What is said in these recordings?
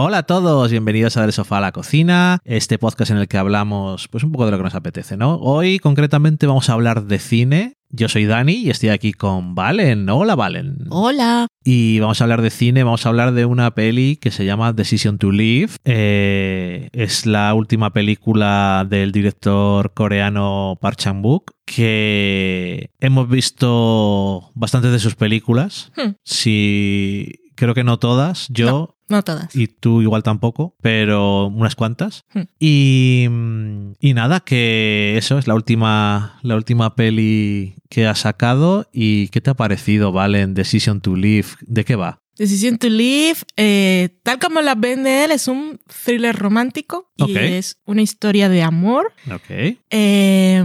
Hola a todos, bienvenidos a Del Sofá a la Cocina, este podcast en el que hablamos pues un poco de lo que nos apetece, ¿no? Hoy concretamente vamos a hablar de cine. Yo soy Dani y estoy aquí con Valen. Hola Valen. Hola. Y vamos a hablar de cine, vamos a hablar de una peli que se llama Decision to Live. Eh, es la última película del director coreano Park Chan-wook, que hemos visto bastantes de sus películas. Hmm. Si creo que no todas, yo No todas. y tú igual tampoco, pero unas cuantas. Hmm. Y, mm, y nada, que eso es la última, la última peli que ha sacado. ¿Y qué te ha parecido, Valen? Decision to Live. ¿De qué va? Decision to Live, eh, tal como la vende él, es un thriller romántico y es una historia de amor. Ok. Eh,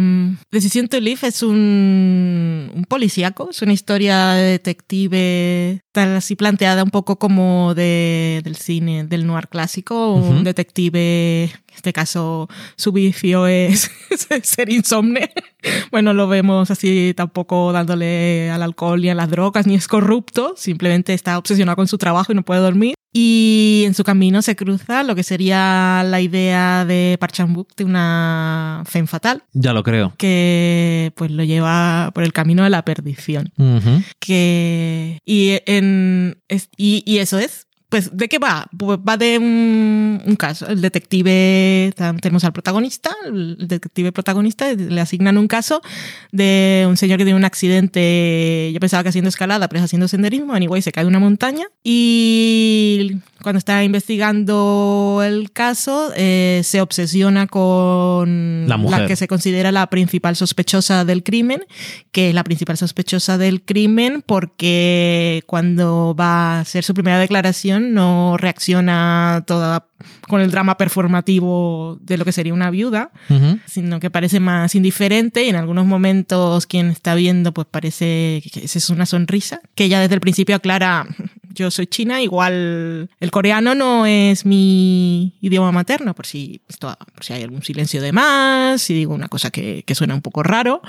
Decision to Live es un, un policíaco, es una historia de detective, tal así planteada un poco como de, del cine, del noir clásico, un detective, en este caso su vicio es ser insomne. Bueno, lo vemos así tampoco dándole al alcohol ni a las drogas, ni es corrupto, simplemente está obsesionado con su trabajo y no puede dormir. Y en su camino se cruza lo que sería la idea de Park Chan-wook de una femme fatal Ya lo creo. que pues lo lleva por el camino de la perdición. Ujú. Que y en es- y, y eso es. Pues, ¿de qué va? Pues va de un, caso. El detective, tenemos al protagonista, el detective protagonista, le asignan un caso de un señor que tiene un accidente, yo pensaba que haciendo escalada, pero es haciendo senderismo, anyway, se cae de una montaña y cuando está investigando el caso, eh, se obsesiona con La mujer. que se considera la principal sospechosa del crimen, que es la principal sospechosa del crimen porque cuando va a hacer su primera declaración no reacciona toda con el drama performativo de lo que sería una viuda, sino que parece más indiferente y en algunos momentos quien está viendo pues parece que esa es una sonrisa, que ella desde el principio aclara, yo soy china, igual el coreano no es mi idioma materno, por si, esto- por si hay algún silencio de más, si digo una cosa que, que suena un poco raro,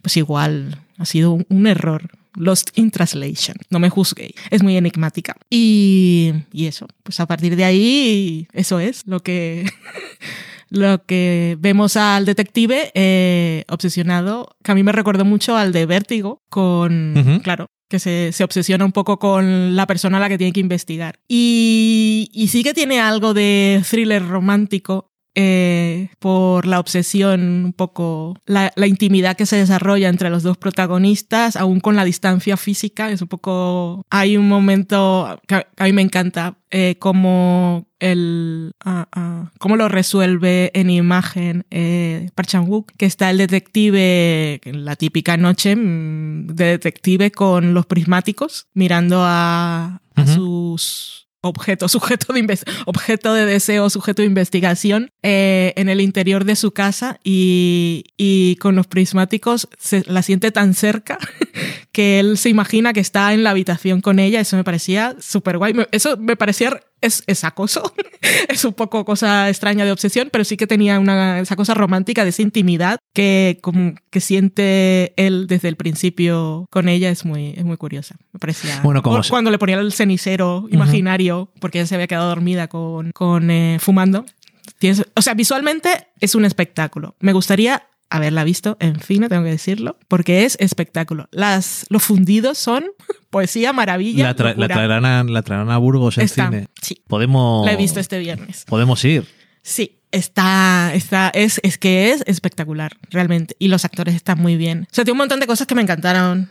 pues igual ha sido un, un error. Lost in Translation. No me juzguéis. Es muy enigmática. Y, y eso, pues a partir de ahí, eso es lo que, lo que vemos al detective eh, obsesionado, que a mí me recordó mucho al de Vértigo, con, claro, que se, se obsesiona un poco con la persona a la que tiene que investigar. Y, y sí que tiene algo de thriller romántico. Eh, por la obsesión, un poco la, la intimidad que se desarrolla entre los dos protagonistas, aún con la distancia física, es un poco... Hay un momento que a, mí me encanta, eh, como el ah, ah, cómo lo resuelve en imagen eh, Park Chan-wook, que está el detective la típica noche mm, de detective con los prismáticos mirando a, a Ujú. sus objetos, sujeto de objeto de deseo, sujeto de investigación eh, en el interior de su casa y, y con los prismáticos se la siente tan cerca que él se imagina que está en la habitación con ella. Eso me parecía súper guay. Eso me parecía es, es acoso. es un poco cosa extraña de obsesión, pero sí que tenía una, esa cosa romántica de esa intimidad que, como, que siente él desde el principio con ella. Es muy, es muy curiosa. Me parecía. Bueno, como O se- Cuando le ponía el cenicero imaginario, porque ella se había quedado dormida con, con eh, fumando. Tienes- o sea, visualmente es un espectáculo. Me gustaría haberla visto en cine, tengo que decirlo, porque es espectáculo. Las, los fundidos son poesía, maravilla. La, tra- la locura. traerán a, la traerán a Burgos en Está, cine. sí, Podemos. la he visto este viernes. Podemos ir. Sí, está, está, es, es que es espectacular, realmente. Y los actores están muy bien. O sea, tiene un montón de cosas que me encantaron.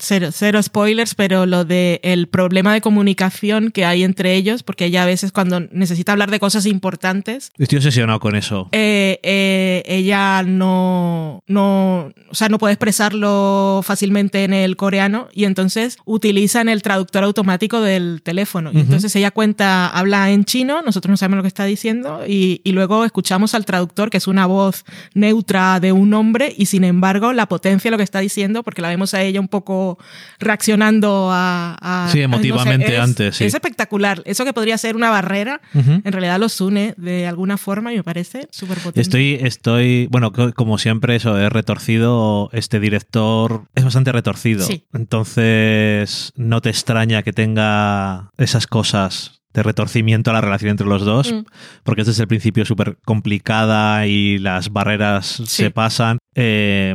Cero, cero spoilers, pero lo de el problema de comunicación que hay entre ellos, porque ella a veces cuando necesita hablar de cosas importantes, Estoy obsesionado con eso. eh, eh, ella no, no, o sea, no puede expresarlo fácilmente en el coreano y entonces utilizan el traductor automático del teléfono. Y Ujú. entonces ella cuenta, habla en chino, nosotros no sabemos lo que está diciendo y, y luego escuchamos al traductor, que es una voz neutra de un hombre y sin embargo la potencia de lo que está diciendo, porque la vemos a ella un poco reaccionando a... a- Sí, a- no sé, emotivamente es- antes, sí. Es espectacular. Eso que podría ser una barrera, en realidad los une de alguna forma y me parece súper potente. Estoy, estoy, bueno, co- como siempre, eso es retorcido. Este director es bastante retorcido. Sí. Entonces, no te extraña que tenga esas cosas de retorcimiento a la relación entre los dos, Mm. porque es desde el principio súper complicada y las barreras se pasan. Eh,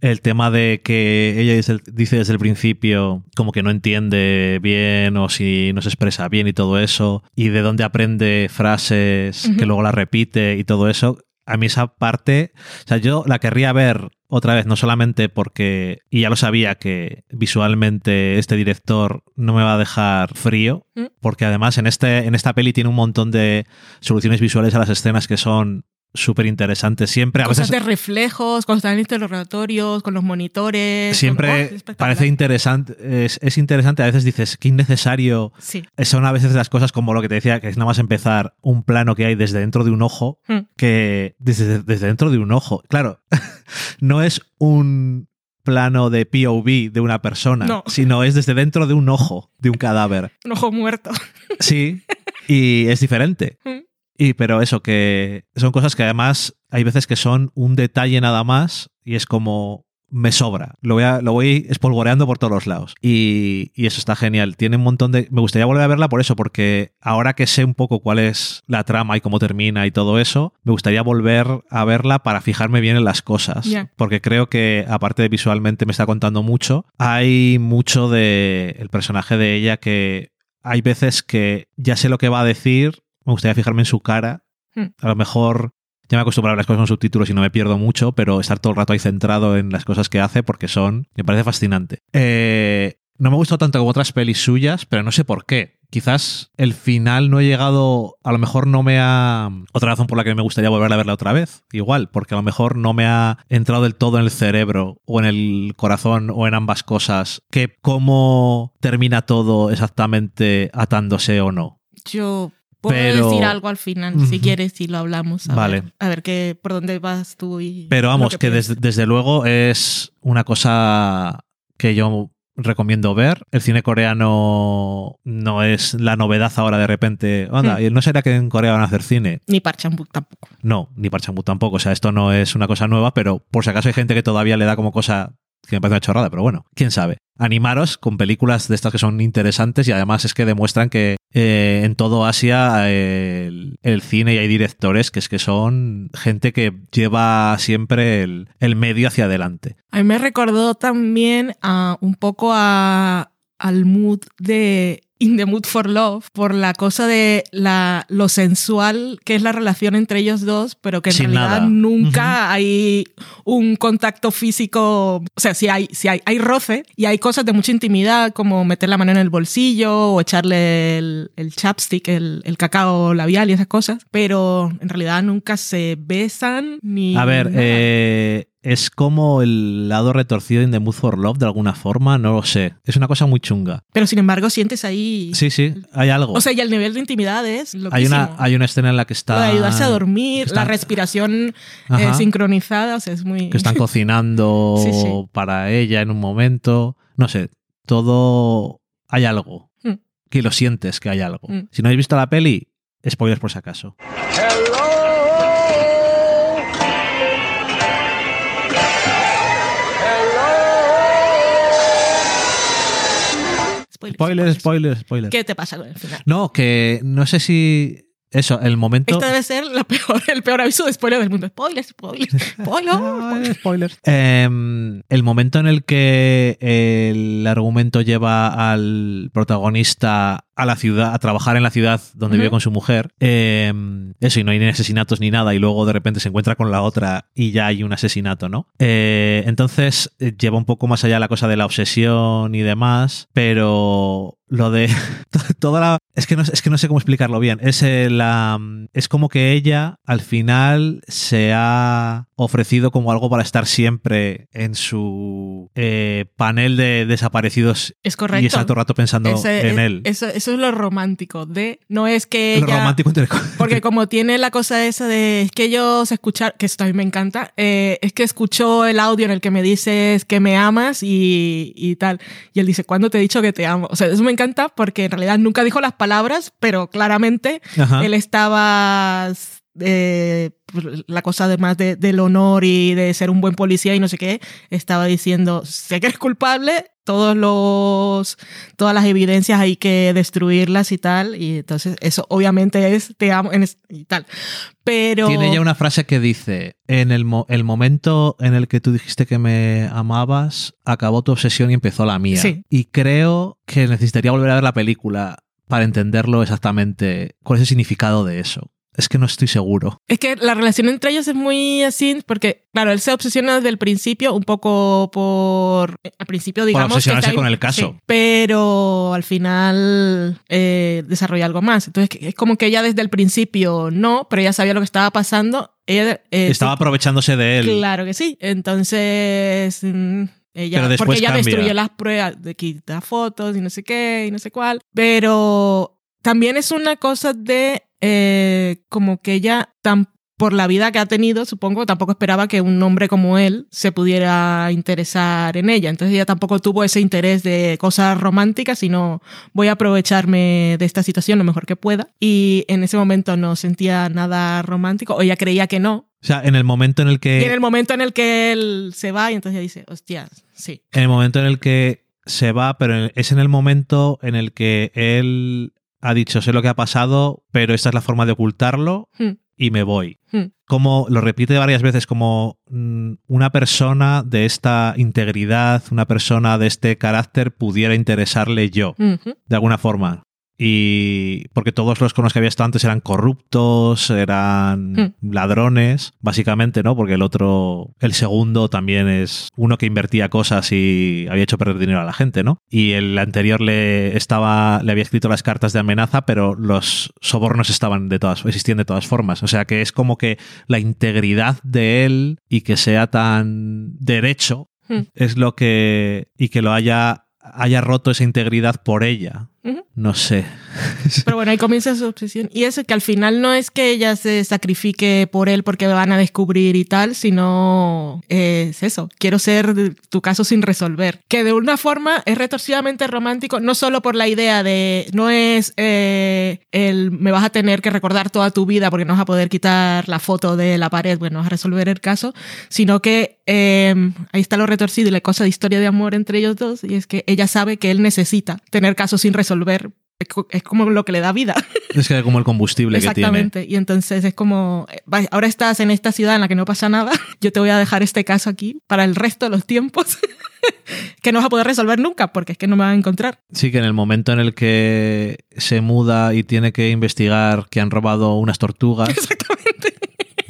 el tema de que ella dice, dice desde el principio como que no entiende bien o si no se expresa bien y todo eso, y de dónde aprende frases que luego las repite y todo eso, a mí esa parte, o sea, yo la querría ver otra vez, no solamente porque, y ya lo sabía que visualmente este director no me va a dejar frío, ¿Mm? porque además en, este, en esta peli tiene un montón de soluciones visuales a las escenas que son súper interesantes. Siempre, a Cosas veces... de reflejos, cuando están en interrogatorios, con los monitores. con- ¡Oh! Siempre espectacular! parece interesante, es, es interesante, a veces dices que innecesario. Sí. Son a veces las cosas como lo que te decía, que es nada más empezar un plano que hay desde dentro de un ojo, Mm. que desde, desde dentro de un ojo. Claro, no es un plano de POV de una persona, No. sino es desde dentro de un ojo, de un cadáver. Un ojo muerto. Sí, y es diferente. Mm. Y pero eso, que son cosas que además hay veces que son un detalle nada más y es como me sobra. Lo voy, a- lo voy espolvoreando por todos los lados. Y, y eso está genial. Tiene un montón de... Me gustaría volver a verla por eso, porque ahora que sé un poco cuál es la trama y cómo termina y todo eso, me gustaría volver a verla para fijarme bien en las cosas. Porque creo que, aparte de visualmente me está contando mucho, hay mucho de el personaje de ella que hay veces que ya sé lo que va a decir, me gustaría fijarme en su cara. Hmm. A lo mejor ya me acostumbro a ver las cosas con subtítulos y no me pierdo mucho, pero estar todo el rato ahí centrado en las cosas que hace porque son, me parece fascinante. Eh, no me gustó tanto como otras pelis suyas, pero no sé por qué. Quizás el final no he llegado, a lo mejor no me ha... Otra razón por la que me gustaría volver a verla otra vez, igual, porque a lo mejor no me ha entrado del todo en el cerebro o en el corazón o en ambas cosas, que cómo termina todo exactamente atándose o no. Yo puedo Pero- decir algo al final, si quieres, si lo hablamos. A Vale. Ver, a ver qué, por dónde vas tú y. Pero vamos, que, desde, desde luego es una cosa que yo recomiendo ver. El cine coreano no es la novedad ahora de repente. Anda, Hmm. ¿no será que en Corea van a hacer cine? Ni Park Chan-wook tampoco. No, ni Park Chan-wook tampoco. O sea, esto no es una cosa nueva, pero por si acaso hay gente que todavía le da como cosa que me parece una chorrada, pero bueno, quién sabe. Animaros con películas de estas que son interesantes y además es que demuestran que eh, en todo Asia el, cine y hay directores que es que son gente que lleva siempre el, el medio hacia adelante. A mí me recordó también a, un poco a, al mood de In the Mood for Love, por la cosa de la, lo sensual que es la relación entre ellos dos, pero que en Sin realidad nada. nunca hay un contacto físico. O sea, sí hay, sí hay, hay roce y hay cosas de mucha intimidad, como meter la mano en el bolsillo o echarle el, el chapstick, el, el cacao labial y esas cosas, pero en realidad nunca se besan ni. A ver, eh, es como el lado retorcido en The Mood for Love de alguna forma, no lo sé. Es una cosa muy chunga. Pero sin embargo, sientes ahí. Sí, sí, hay algo. O sea, y el nivel de intimidad es hay loquísimo. una, hay una escena en la que está... Lo de ayudarse a dormir, que están- la respiración eh, sincronizada, o sea, es muy. que están cocinando Sí, sí. para ella en un momento. No sé, todo hay algo. Mm. Que lo sientes que hay algo. Mm. Si no habéis visto la peli, spoilers por si acaso. Spoilers, Spoilers, spoilers, spoilers. ¿Qué te pasa con el final? No, que no sé si. Eso, el momento. Este debe ser la peor, el peor aviso de spoiler del mundo. Spoilers, spoilers, spoilers. Spoilers. Em, el momento en el que el argumento lleva al protagonista a la ciudad, a trabajar en la ciudad donde vive con su mujer, em, eso, y no hay ni asesinatos ni nada, y luego de repente se encuentra con la otra y ya hay un asesinato, ¿no? Eh, entonces eh, lleva un poco más allá la cosa de la obsesión y demás, pero lo de toda la es que no es que no sé cómo explicarlo bien es eh, la es como que ella al final se ha ofrecido como algo para estar siempre en su eh, panel de desaparecidos Es correcto. y está todo el rato pensando Ese- en él Eso, eso es lo romántico de no es que lo ella romántico entre porque como tiene la cosa esa de es que ellos escuchar que esto a mí me encanta eh, es que escuchó el audio en el que me dices que me amas y, y tal y él dice ¿cuándo te he dicho que te amo? o sea eso me encanta porque en realidad nunca dijo las palabras pero claramente Ajá. él estaba eh, la cosa además de, del honor y de ser un buen policía y no sé qué, estaba diciendo, sé que eres culpable, todos los, todas las evidencias hay que destruirlas y tal, y entonces eso obviamente es te amo y tal. Pero... Tiene ya una frase que dice, en el, el momento en el que tú dijiste que me amabas, acabó tu obsesión y empezó la mía. Y creo que necesitaría volver a ver la película para entenderlo exactamente, cuál es el significado de eso. Es que no estoy seguro. Es que la relación entre ellos es muy así, porque, claro, él se obsesiona desde el principio, un poco por. Al principio, digamos. Por obsesionarse con el caso. pero al final eh, desarrolla algo más. Entonces, es como que ella desde el principio no, pero ella sabía lo que estaba pasando. Ella, eh, Estaba aprovechándose de él. Claro que sí. Entonces. Mm, ella, porque ella destruye las pruebas, de quita fotos y no sé qué y no sé cuál. Pero también es una cosa de eh, como que ella tan por la vida que ha tenido, supongo, tampoco esperaba que un hombre como él se pudiera interesar en ella. Entonces ella tampoco tuvo ese interés de cosas románticas, sino voy a aprovecharme de esta situación lo mejor que pueda. Y en ese momento no sentía nada romántico, o ella creía que no. O sea, en el momento en el que... Y en el momento en el que él se va, y entonces dice, hostia, sí. En el momento en el que se va, pero es en el momento en el que él ha dicho, sé lo que ha pasado, pero esta es la forma de ocultarlo hmm. y me voy. Hmm. Como lo repite varias veces, como mm, una persona de esta integridad, una persona de este carácter pudiera interesarle yo, de alguna forma y porque todos los con los que había estado antes eran corruptos, eran hmm. ladrones, básicamente, ¿no? Porque el otro, el segundo también es uno que invertía cosas y había hecho perder dinero a la gente, ¿no? Y el anterior le estaba, le había escrito las cartas de amenaza, pero los sobornos estaban de todas, existían de todas formas. O sea que es como que la integridad de él y que sea tan derecho hmm. es lo que, y que lo haya haya roto esa integridad por ella. No sé. Pero bueno, ahí comienza su obsesión. Y eso que al final no es que ella se sacrifique por él porque van a descubrir y tal, sino es eso. Quiero ser tu caso sin resolver. Que de una forma es retorcidamente romántico, no solo por la idea de no es eh, el me vas a tener que recordar toda tu vida porque no vas a poder quitar la foto de la pared, bueno, vas a resolver el caso, sino que eh, ahí está lo retorcido y la cosa de historia de amor entre ellos dos, y es que ella sabe que él necesita tener casos sin resolver es como lo que le da vida. Es que como el combustible que tiene. Exactamente. Y entonces es como, ahora estás en esta ciudad en la que no pasa nada, yo te voy a dejar este caso aquí para el resto de los tiempos, que no vas a poder resolver nunca, porque es que no me van a encontrar. Sí, que en el momento en el que se muda y tiene que investigar que han robado unas tortugas. Exactamente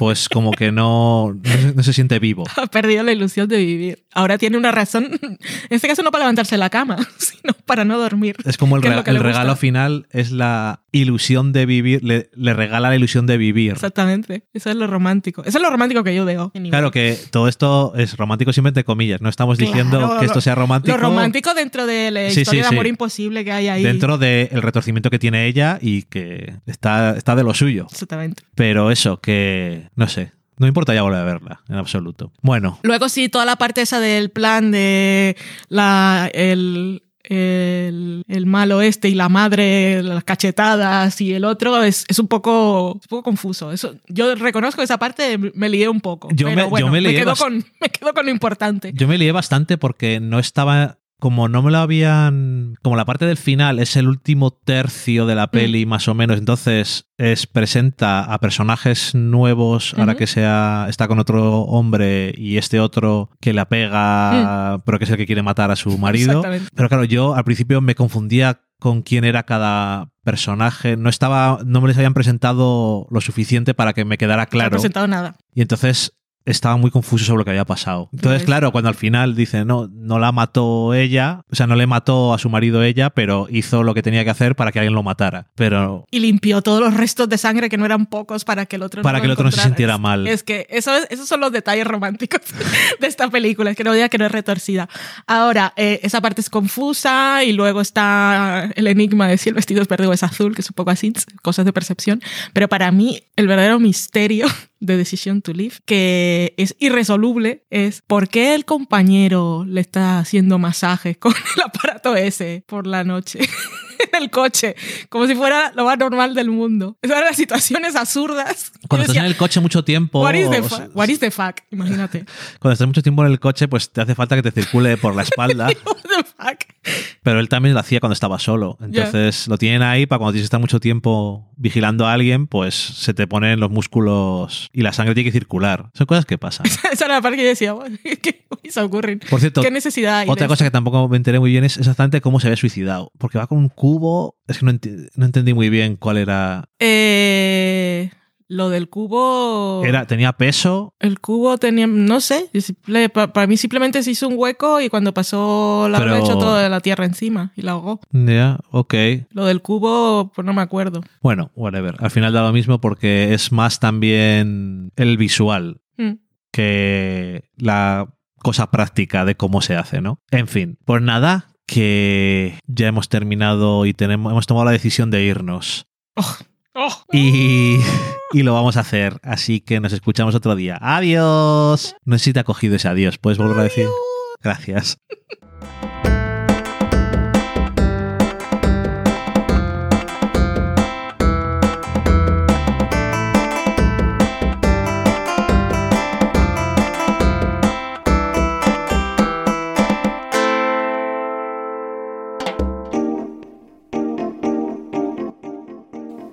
pues como que no, no, se siente vivo. Ha perdido la ilusión de vivir. Ahora tiene una razón, en este caso no para levantarse de la cama, sino para no dormir. Es como el, el regalo final es la ilusión de vivir, le, regala la ilusión de vivir. Exactamente, eso es lo romántico. Eso es lo romántico que yo veo. Claro que todo esto es romántico simplemente comillas, no estamos diciendo que esto sea romántico. Lo romántico dentro de la historia de amor imposible que hay ahí. Dentro del retorcimiento que tiene ella y que está, está de lo suyo. Exactamente. Pero eso, que no sé, no importa ya volver a verla, en absoluto. Bueno. Luego sí, toda la parte esa del plan de la, el, el, malo este y la madre, las cachetadas y el otro es, es un, poco, un poco confuso. Eso, yo reconozco esa parte, me lié un poco. Yo pero me, bueno, me, quedo con, me quedo con lo importante. Yo me lié bastante porque no estaba como no me lo habían. Como la parte del final es el último tercio de la mm. peli, más o menos, entonces es, presenta a personajes nuevos, ahora que sea, está con otro hombre y este otro que la pega, mm. pero que es el que quiere matar a su marido. Pero claro, yo al principio me confundía con quién era cada personaje. No estaba, no me les habían presentado lo suficiente para que me quedara claro. No presentado nada. Y entonces estaba muy confuso sobre lo que había pasado. Entonces, claro, cuando al final dice, no, no la mató ella, o sea, no le mató a su marido ella, pero hizo lo que tenía que hacer para que alguien lo matara. Pero... Y limpió todos los restos de sangre, que no eran pocos, para que el otro Para que el otro no se sintiera mal. Es que eso, esos son los detalles románticos de esta película, es que no diga que no es retorcida. Ahora, eh, esa parte es confusa y luego está el enigma de si el vestido es verde o es azul, que es un poco así, cosas de percepción. Pero para mí, el verdadero misterio de Decision to Live, que es irresoluble, es por qué el compañero le está haciendo masajes con el aparato ese por la noche. el coche, como si fuera lo más normal del mundo. Esas eran las situaciones absurdas. Cuando estás en el coche mucho tiempo. What is, the fuck? What is the fuck? Imagínate. Cuando estás mucho tiempo en el coche, pues te hace falta que te circule por la espalda. What the fuck? Pero él también lo hacía cuando estaba solo. Entonces lo tienen ahí para cuando tienes que estar mucho tiempo vigilando a alguien, pues se te ponen los músculos y la sangre tiene que circular. Son cosas que pasan. Esa era la parte que yo decía, ¿qué se ocurren? Por cierto, ¿Qué necesidad hay? Otra cosa que tampoco me enteré muy bien es exactamente cómo se había suicidado. Porque va con un cubo. Es que no, no entendí muy bien cuál era. Eh. Lo del cubo. Era, ¿Tenía peso? El cubo tenía. No sé. Para mí simplemente se hizo un hueco y cuando pasó la Pero... echó toda la tierra encima y la ahogó. Ya, ok. Lo del cubo, pues no me acuerdo. Bueno, whatever. Al final da lo mismo porque es más también el visual mm. que la cosa práctica de cómo se hace, ¿no? En fin, pues nada, que ya hemos terminado y tenemos, hemos tomado la decisión de irnos. Oh. Oh. Y, y, lo vamos a hacer. Así que nos escuchamos otro día. Adiós. No sé si te ha cogido ese adiós. ¿Puedes volver a decir? Gracias.